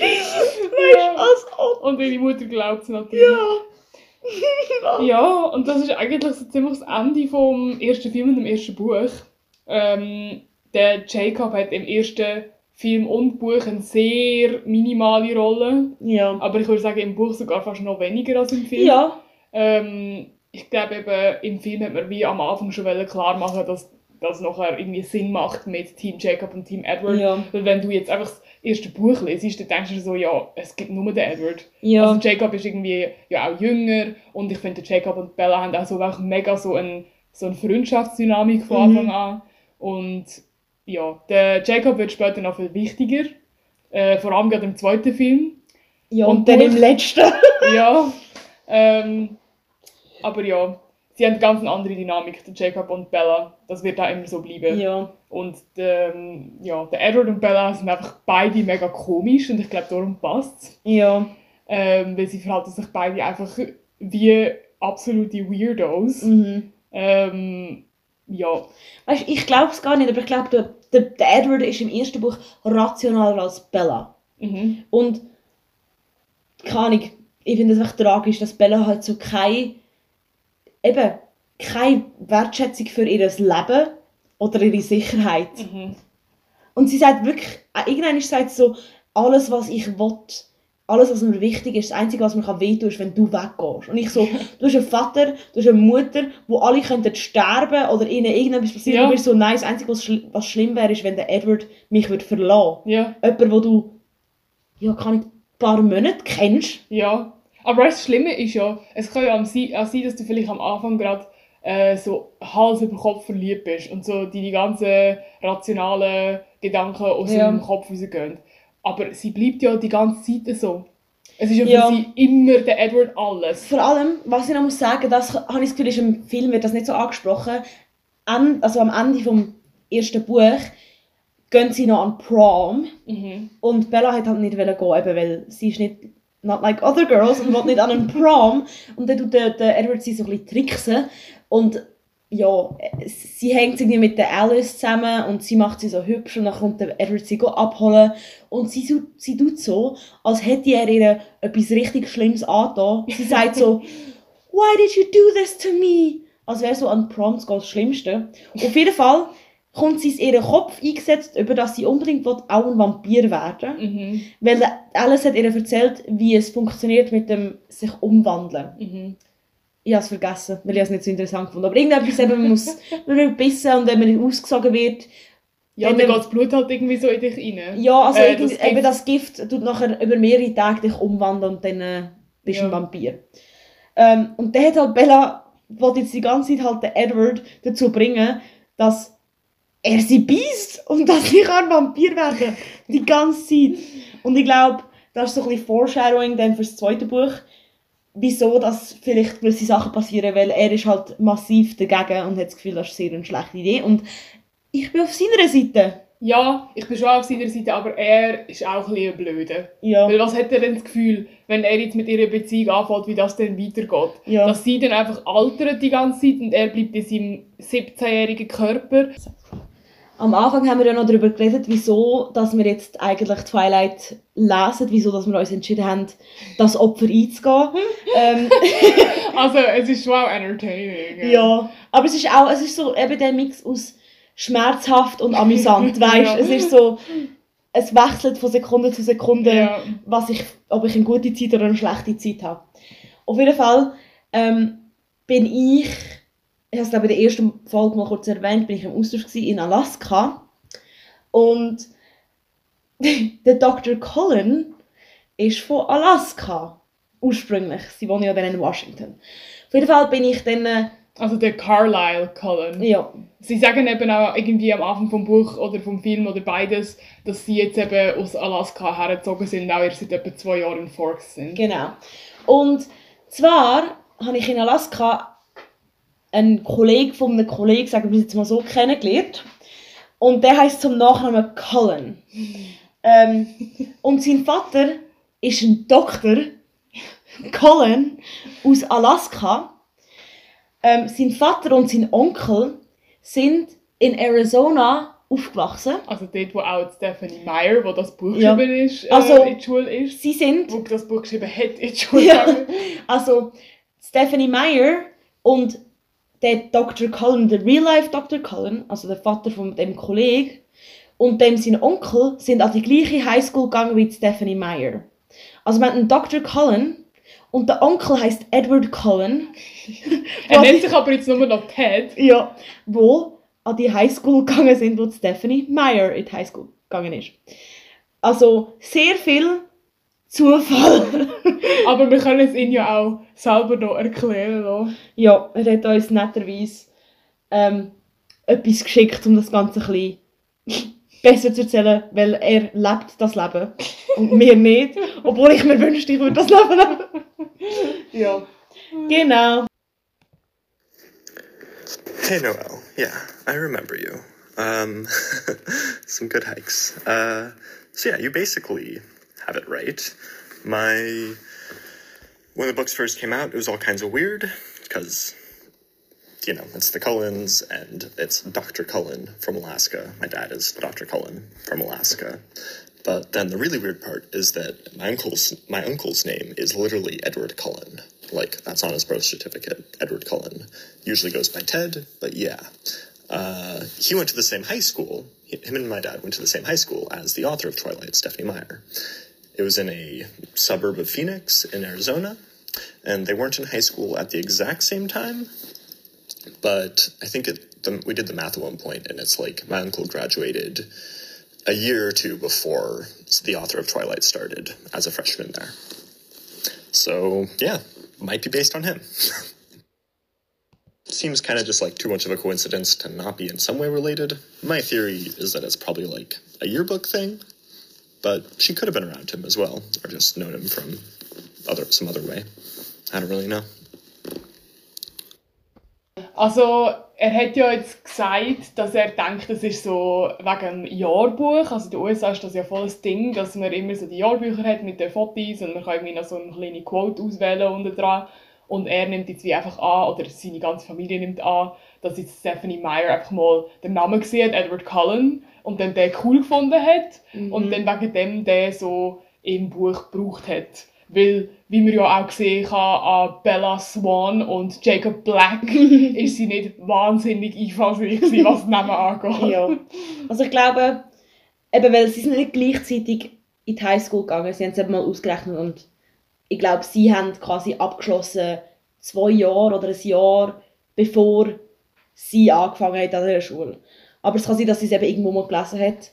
Weißt du, als ob. Und ihre Mutter glaubt es natürlich. Ja. Ja, und das ist eigentlich so ziemlich das Ende vom ersten Film und dem ersten Buch. Ähm, der Jacob hat im ersten Film und Buch eine sehr minimale Rolle. Ja. Aber ich würde sagen, im Buch sogar fast noch weniger als im Film. Ja. Ähm, ich glaube eben, im Film hat man wie am Anfang schon klar machen, dass das nachher irgendwie Sinn macht mit Team Jacob und Team Edward. Ja. Weil wenn du jetzt einfach das erste Buch liest, dann denkst du so, ja, es gibt nur den Edward. Ja. Also Jacob ist irgendwie ja auch jünger und ich finde, Jacob und Bella haben auch so auch mega so, ein, so eine Freundschaftsdynamik von Mhm. Anfang an. Und ja, der Jacob wird später noch viel wichtiger. Äh, vor allem gerade im zweiten Film. ja. Und Und dann Buch- im letzten. ja. Ähm, aber ja, sie haben ganz eine andere Dynamik, der Jacob und Bella. Das wird auch immer so bleiben. ja. Und ähm, ja, der Edward und Bella sind einfach beide mega komisch und ich glaube, darum passt es. Ja. Ähm, weil sie verhalten sich beide einfach wie absolute Weirdos. Mhm. Ähm, ja, Weißt du, ich glaube es gar nicht, aber ich glaube, der, der, Edward ist im ersten Buch rationaler als Bella. mhm. Und keine Ahnung, ich finde es einfach tragisch, dass Bella halt so keine, eben, keine Wertschätzung für ihr Leben oder ihre Sicherheit. Mhm. Und sie sagt wirklich, äh, irgendwann sagt sie so, alles was ich will, alles was mir wichtig ist, das Einzige was mir kann wehtun ist, wenn du weggehst. Und ich so, du hast einen Vater, du hast eine Mutter, wo alle könnten sterben oder ihnen irgendetwas passiert. Ja. Und bist so, nein, das Einzige was, schli was schlimm wäre, ist, wenn der Edward mich würde verlassen ja, Jemand, wo du, ja, kann ich, ein paar Monate kennst. ja. Aber das Schlimme ist ja, es kann ja auch sein, auch sein dass du vielleicht am Anfang gerade äh, so Hals über Kopf verliebt bist und so deine ganzen rationalen Gedanken aus Ja. dem Kopf rausgehen. Aber sie bleibt ja die ganze Zeit so. Es ist ja für Ja. sie immer der Edward alles. Vor allem, was ich noch muss sagen, das habe ich das Gefühl, ist im Film wird das nicht so angesprochen. An, also am Ende vom ersten Buch gehen sie noch an Prom Mhm. und Bella hat halt nicht gehen, eben weil sie ist nicht not like other girls und will nicht an einen Prom und dann tut der, der Edward sie so ein bisschen tricksen und ja, sie hängt irgendwie mit der Alice zusammen und sie macht sie so hübsch und dann kommt der Edward sie abholen und sie, so- sie tut so, als hätte er ihr etwas richtig Schlimmes angetan. Sie sagt so, «Why did you do this to me?» Als wäre so an Proms das Schlimmste. Auf jeden Fall kommt sie in ihren Kopf eingesetzt, über dass sie unbedingt will, auch ein Vampir werden Mhm. weil Alice hat ihr erzählt, wie es funktioniert mit dem sich umwandeln. Mhm. Ich habe es vergessen, weil ich es nicht so interessant fand. Aber irgendetwas eben, man muss man bissen und wenn man ausgesogen wird. Ja, dann er- geht das Blut halt irgendwie so in dich rein. Ja, also Äh, das eben das Gift tut nachher über mehrere Tage dich umwandeln und dann äh, bist du ein Ja. Vampir. Ähm, und dann hat halt Bella, wollte jetzt die ganze Zeit halt den Edward dazu bringen, dass er sie beißt und dass sie kann Vampir werden Die ganze Zeit. Und ich glaube, das ist so ein bisschen Foreshadowing dann für das zweite Buch, wieso dass vielleicht gewisse Sachen passieren, weil er ist halt massiv dagegen und hat das Gefühl, das ist sehr eine schlechte Idee. Und ich bin auf seiner Seite. Ja, ich bin schon auf seiner Seite, aber er ist auch ein bisschen blöde. Ja. Weil was hat er denn das Gefühl, wenn er jetzt mit ihrer Beziehung anfängt, wie das dann weitergeht? Ja. Dass sie dann einfach altert die ganze Zeit und er bleibt in seinem 17-jährigen Körper. Am Anfang haben wir ja noch darüber geredet, wieso dass wir jetzt eigentlich Twilight lesen, wieso dass wir uns entschieden haben, das Opfer einzugehen. ähm, Also es ist schon auch entertaining. ja, aber es ist auch, es ist so eben der Mix aus schmerzhaft und amüsant, weißt? Ja. Es ist so, es wechselt von Sekunde zu Sekunde, Ja. was ich, ob ich eine gute Zeit oder eine schlechte Zeit habe. Auf jeden Fall ähm, bin ich ich habe es glaube in der ersten Folge mal kurz erwähnt, bin ich im Austausch in Alaska. Und der Dr. Colin ist von Alaska ursprünglich. Sie wohnen ja dann in Washington. Auf jeden Fall bin ich dann, äh, Also der Carlisle Cullen. ja, Sie sagen eben auch irgendwie am Anfang vom Buch oder vom Film oder beides, dass sie jetzt eben aus Alaska hergezogen sind auch erst seit etwa zwei Jahren in Forks sind. Genau. Und zwar habe ich in Alaska einen Kollegen von einem Kollegen, sagen wir jetzt mal so, kennengelernt. Und der heißt zum Nachnamen Cullen. ähm, und sein Vater ist ein Doktor, Cullen, aus Alaska. Ähm, sein Vater und sein Onkel sind in Arizona aufgewachsen. Also dort, wo auch Stephanie Meyer, wo das Buch Ja. geschrieben ist, äh, Also- in die Schule ist. Sie sind Wo das Buch geschrieben hat, in die Schule Ja. Also Stephanie Meyer und der Dr. Cullen, der Real-Life Dr. Cullen, also der Vater von dem Kollegen, und dem sein Onkel sind an die gleiche Highschool gegangen wie Stephanie Meyer. Also wir haben einen Dr. Cullen und der Onkel heißt Edward Cullen. Er nennt ich- sich aber jetzt nur noch Ted. Ja, wo an die Highschool gegangen sind, wo Stephanie Meyer in die Highschool gegangen ist. Also sehr viel Zufall. Aber wir können es ihn ja auch selber noch erklären lassen. Ja, er hat uns netterweise ähm, etwas geschickt, um das Ganze ein bisschen besser zu erzählen, weil er lebt das Leben und wir nicht. Obwohl ich mir wünschte, ich würde das Leben leben. ja, genau. Hey, Noel. Yeah, I remember you. Um, some good hikes. Uh, so yeah, you basically have it right. My when the books first came out, it was all kinds of weird because you know it's the Cullens and it's Dr. Cullen from Alaska. My dad is Dr. Cullen from Alaska. But then the really weird part is that my uncle's my uncle's name is literally Edward Cullen. Like that's on his birth certificate, Edward Cullen. Usually goes by Ted, but yeah. Uh, he went to the same high school. Him and my dad went to the same high school as the author of Twilight, Stephanie Meyer. It was in a suburb of Phoenix in Arizona, and they weren't in high school at the exact same time. But I think it, the, we did the math at one point, and it's like my uncle graduated a year or two before the author of Twilight started as a freshman there. So, yeah, might be based on him. Seems kind of just like too much of a coincidence to not be in some way related. My theory is that it's probably like a yearbook thing, but she could have been around him as well, or just known him from other some other way. I don't really know. Also, er hat ja jetzt gesagt, dass er denkt, das ist so wegen dem Jahrbuch. Also in den USA ist das ja voll das Ding, dass man immer so die Jahrbücher hat mit den Fotos und man kann irgendwie noch so eine kleine Quote auswählen unten dran. Und er nimmt jetzt wie einfach an, oder seine ganze Familie nimmt an, dass jetzt Stephanie Meyer einfach mal den Namen gesehen hat, Edward Cullen, und dann den cool gefunden hat und dann wegen dem den so im Buch gebraucht hat. Weil, wie man ja auch gesehen kann, an Bella Swan und Jacob Black ist sie nicht wahnsinnig einfallsreich gewesen, was den Namen angeht. Ja. Also ich glaube, eben weil sie sind nicht gleichzeitig in die Highschool gegangen, sie haben es eben mal ausgerechnet und ich glaube, sie haben quasi abgeschlossen zwei Jahre oder ein Jahr bevor sie angefangen hat an der Schule. Aber es kann sein, dass sie es eben irgendwo mal gelesen hat.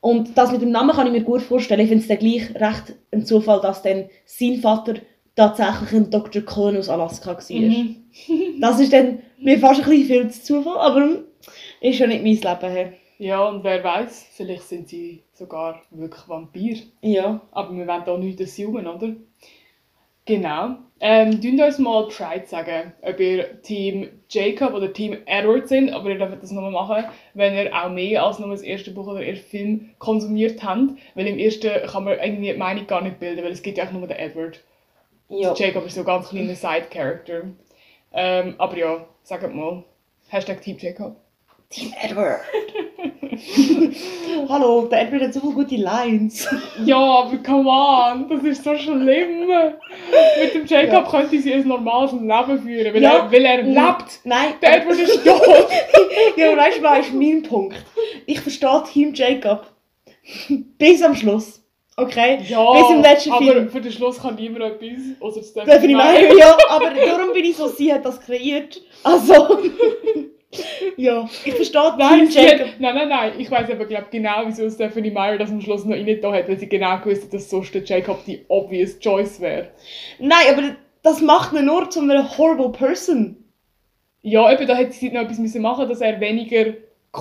Und das mit dem Namen kann ich mir gut vorstellen. Ich finde es dann gleich recht ein Zufall, dass dann sein Vater tatsächlich ein Dr. Cullen aus Alaska war. Mhm. Das ist dann mir fast ein bisschen viel zu Zufall, aber ist schon nicht mein Leben. Hey. Ja, und wer weiß, vielleicht sind sie sogar wirklich Vampir. Ja. Aber wir wollen da nichts assumen, oder? Genau. Ähm, tun uns mal Bescheid sagen, ob ihr Team Jacob oder Team Edward sind, aber ihr dürft das nochmal machen, wenn ihr auch mehr als nur das erste Buch oder ersten Film konsumiert habt, weil im ersten kann man irgendwie die Meinung gar nicht bilden, weil es gibt ja auch nur den Edward. Ja. Jacob ist so ein ganz kleiner Side-Character. Ähm, aber ja, sagt mal. Hashtag Team Jacob. Team Edward. Hallo, der Edward hat so viele gute Lines. Ja, aber come on, das ist so schlimm. Mit dem Jacob könnte sie ein normales Leben führen, weil, Ja. er, weil er Ja. lebt. Nein, Der Edward ist tot. ja, weißt du, was ist mein Punkt? Ich verstehe Team Jacob. Bis am Schluss. Okay? Ja, Bis im letzten aber Film. für den Schluss kann niemand etwas, außer Stephanie Meyer, ja, aber darum bin ich so, sie hat das kreiert. Also, ja, ich verstehe Nein, Jacob. nein, nein, nein. Ich weiß aber glaub, genau, wieso Stephanie Meyer das am Schluss noch rein da hat, weil sie genau gewusst hat, dass sonst der Jacob die obvious choice wäre. Nein, aber das macht ihn nur zu einer horrible person. Ja, eben, da hätte sie noch etwas müssen machen dass er weniger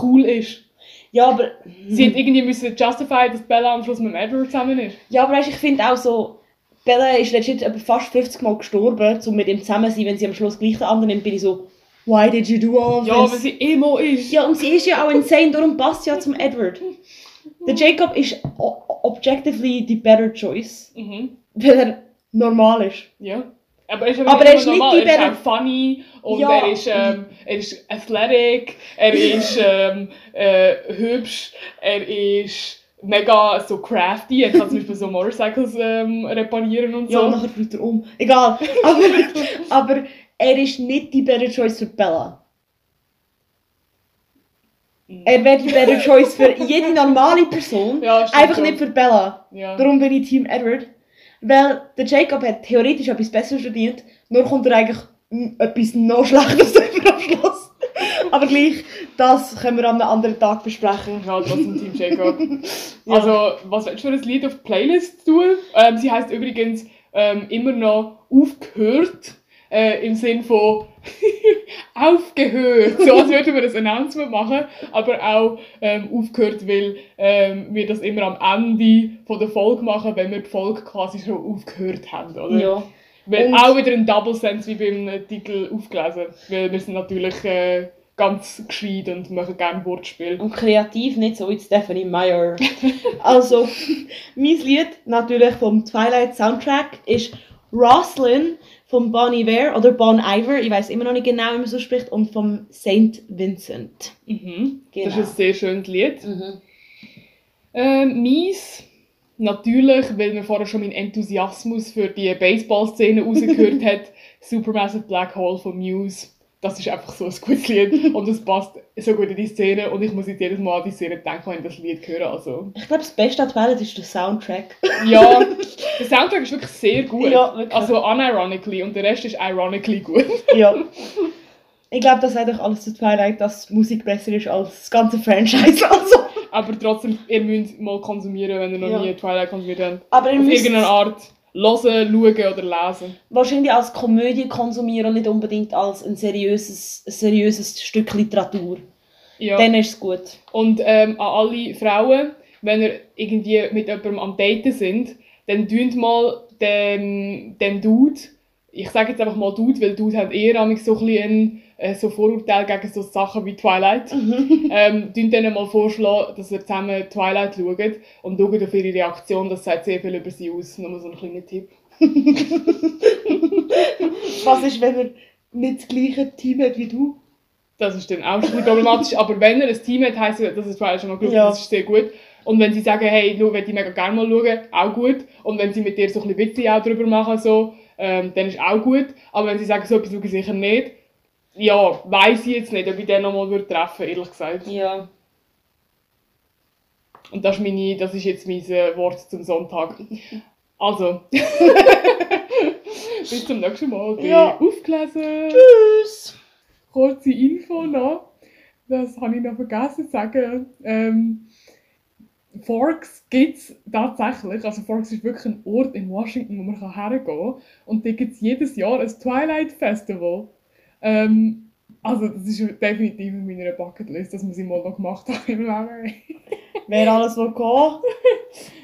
cool ist. Ja, aber, Sie hat irgendwie müssen justify, dass Bella am Schluss mit dem Edward zusammen ist. ja, aber weißt, ich finde auch so, Bella ist letztendlich etwa fast 50 Mal gestorben, um mit ihm zusammen zu sein, wenn sie am Schluss gleich den anderen nimmt, bin ich so, why did you do all of Ja, this? sie Emo ist. Ja, und sie ist ja auch insane, darum passt sie ja zum Edward. Der Jacob ist o- objectively the better choice, Mhm. weil er normal ist. Ja. Aber er ist, Aber nicht er nur ist nicht normal, die er ist Bella- auch funny und Ja. er, ist, ähm, er ist athletic, er ist ähm, äh, hübsch, er ist mega so crafty, er kann zum Beispiel so Motorcycles ähm, reparieren und Ja, so. und nachher fliegt er um. Egal. Aber, aber er ist nicht die better choice für Bella. Er wäre die better choice für jede normale Person. Ja, einfach schon. nicht für Bella. Ja. Darum bin ich Team Edward. Weil der Jacob hat theoretisch etwas Besseres verdient, nur kommt er eigentlich mm, etwas noch Schlechteres über am Schluss. Aber gleich, das können wir an einem anderen Tag besprechen. Ja, trotzdem Team Jacob. Also, was willst du für ein Lied auf die Playlist tun? Ähm, sie heisst übrigens ähm, immer noch «Aufgehört», äh, im Sinn von «Aufgehört», so als würden wir ein Announcement machen, aber auch ähm, «Aufgehört», weil ähm, wir das immer am Ende von der Folge machen, wenn wir die Folge quasi schon aufgehört haben, oder? Ja. Weil Und- auch wieder ein Double Sense wie beim äh, Titel aufgelesen, weil wir sind natürlich äh, ganz gescheit und machen gerne Wortspiel. Und kreativ nicht so wie Stephanie Meyer. also, mein Lied natürlich vom Twilight Soundtrack ist Roslyn von Bon Iver oder Bon Iver, ich weiß immer noch nicht genau, wie man so spricht, und vom Saint Vincent. Mhm. Genau. Das ist ein sehr schönes Lied. Ähm, mies, natürlich, weil man vorher schon meinen Enthusiasmus für die Baseball-Szene rausgehört hat, Supermassive Black Hole von Muse. Das ist einfach so ein gutes Lied und es passt so gut in die Szene und ich muss jetzt jedes Mal an die Szene denken, wenn ich das Lied höre. Also, Ich glaube, das Beste an Twilight ist der Soundtrack. ja, der Soundtrack ist wirklich sehr gut. Ja, wirklich. Also unironically und der Rest ist ironically gut. ja. Ich glaube, das sagt doch alles zu Twilight, dass Musik besser ist als das ganze Franchise. Also. Aber trotzdem, ihr müsst mal konsumieren, wenn ihr noch Ja. nie Twilight konsumiert habt. Aber ihr Auf müsst irgendeine Art hören, schauen oder lesen. wahrscheinlich als Komödie konsumieren und nicht unbedingt als ein seriöses, seriöses Stück Literatur. Ja. Dann ist es gut. Und ähm, an alle Frauen, wenn ihr irgendwie mit jemandem am Daten sind, dann tun mal dem, dem Dude, ich sage jetzt einfach mal Dude, weil Dude hat eher so ein äh, so Vorurteil gegen so Sachen wie Twilight. ähm, tun denen mal vorschlagen, dass ihr zusammen Twilight schaut und schaut auf ihre Reaktion, das sagt sehr viel über sie aus. Nur so ein kleiner Tipp. Was ist, wenn er nicht das gleiche Team hat wie du? Das ist dann auch schon problematisch. Aber wenn er ein Team hat, heisst das, dass es Twilight schon mal geschaut Ja. das ist sehr gut. Und wenn sie sagen, hey, schau, will ich mega gerne mal schauen, auch gut. Und wenn sie mit dir so ein bisschen Witze auch drüber machen, so, ähm, dann ist auch gut. Aber wenn sie sagen, so etwas schaue ich sicher nicht, ja, weiss ich jetzt nicht, ob ich den nochmal würde treffen ehrlich gesagt. Ja. Und das ist, meine, das ist jetzt mein äh, Wort zum Sonntag. Also. Bis zum nächsten Mal. Ja. aufgelesen. Tschüss! kurze Info noch. Das habe ich noch vergessen zu sagen. Ähm, Forks gibt es tatsächlich. Also Forks ist wirklich ein Ort in Washington, wo man hergehen kann. Und da gibt es jedes Jahr ein Twilight Festival. Ähm, also das ist definitiv auf meiner Bucketlist, dass man sie mal noch gemacht hat im Leben. Wer alles will gehen,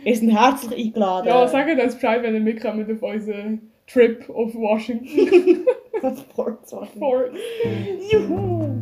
ist ein herzlich eingeladen. Ja, sagt uns Bescheid, wenn ihr mitkommt auf unseren Trip auf Washington. Das Wort, sorry. Forks. Juhu!